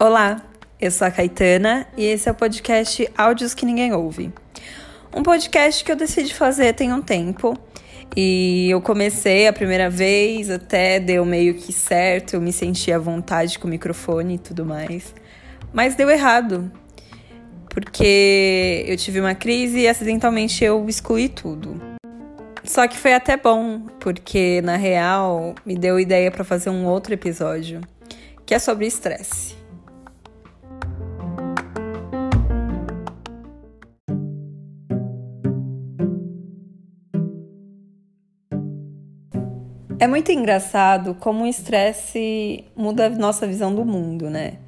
Olá, eu sou a Caetana e esse é o podcast Áudios que Ninguém Ouve. Um podcast que eu decidi fazer tem um tempo e eu comecei a primeira vez, até deu meio que certo, eu me senti à vontade com o microfone e tudo mais. Mas deu errado, porque eu tive uma crise e acidentalmente eu excluí tudo. Só que foi até bom, porque na real me deu ideia para fazer um outro episódio, que é sobre estresse. É muito engraçado como o estresse muda a nossa visão do mundo, né?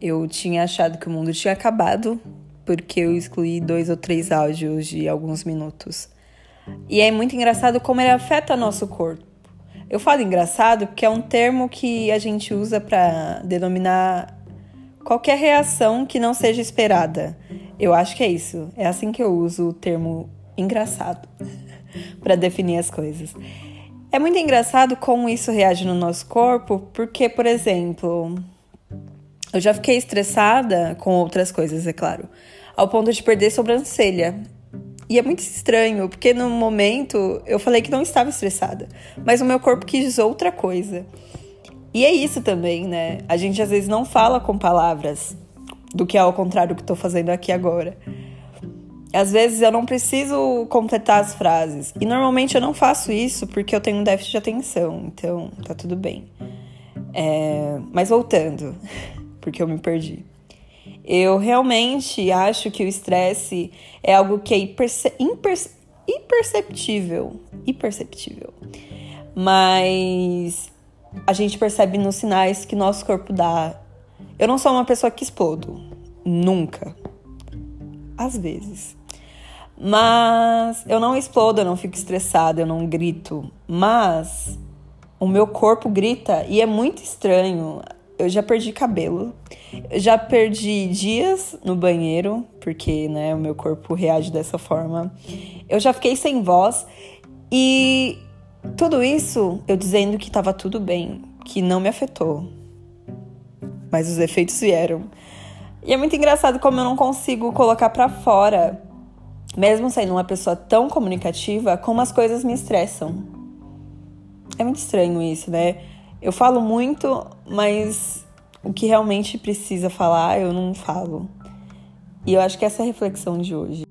Eu tinha achado que o mundo tinha acabado porque eu excluí dois ou três áudios de alguns minutos. E é muito engraçado como ele afeta nosso corpo. Eu falo engraçado porque é um termo que a gente usa para denominar qualquer reação que não seja esperada. Eu acho que é isso. É assim que eu uso o termo engraçado para definir as coisas. É muito engraçado como isso reage no nosso corpo, porque, por exemplo, eu já fiquei estressada com outras coisas, é claro, ao ponto de perder sobrancelha. E é muito estranho, porque no momento eu falei que não estava estressada, mas o meu corpo quis outra coisa. E é isso também, né? A gente às vezes não fala com palavras do que é ao contrário que estou fazendo aqui agora. Às vezes eu não preciso completar as frases. E normalmente eu não faço isso porque eu tenho um déficit de atenção. Então tá tudo bem. É... Mas voltando, porque eu me perdi. Eu realmente acho que o estresse é algo que é imperce... imperceptível. Imperceptível. Mas a gente percebe nos sinais que nosso corpo dá. Eu não sou uma pessoa que explodo. Nunca. Às vezes. Mas eu não explodo, eu não fico estressada, eu não grito. Mas o meu corpo grita e é muito estranho. Eu já perdi cabelo, já perdi dias no banheiro, porque né, o meu corpo reage dessa forma. Eu já fiquei sem voz e tudo isso eu dizendo que estava tudo bem, que não me afetou. Mas os efeitos vieram. E é muito engraçado como eu não consigo colocar para fora mesmo sendo uma pessoa tão comunicativa, como as coisas me estressam. É muito estranho isso, né? Eu falo muito, mas o que realmente precisa falar, eu não falo. E eu acho que essa é a reflexão de hoje.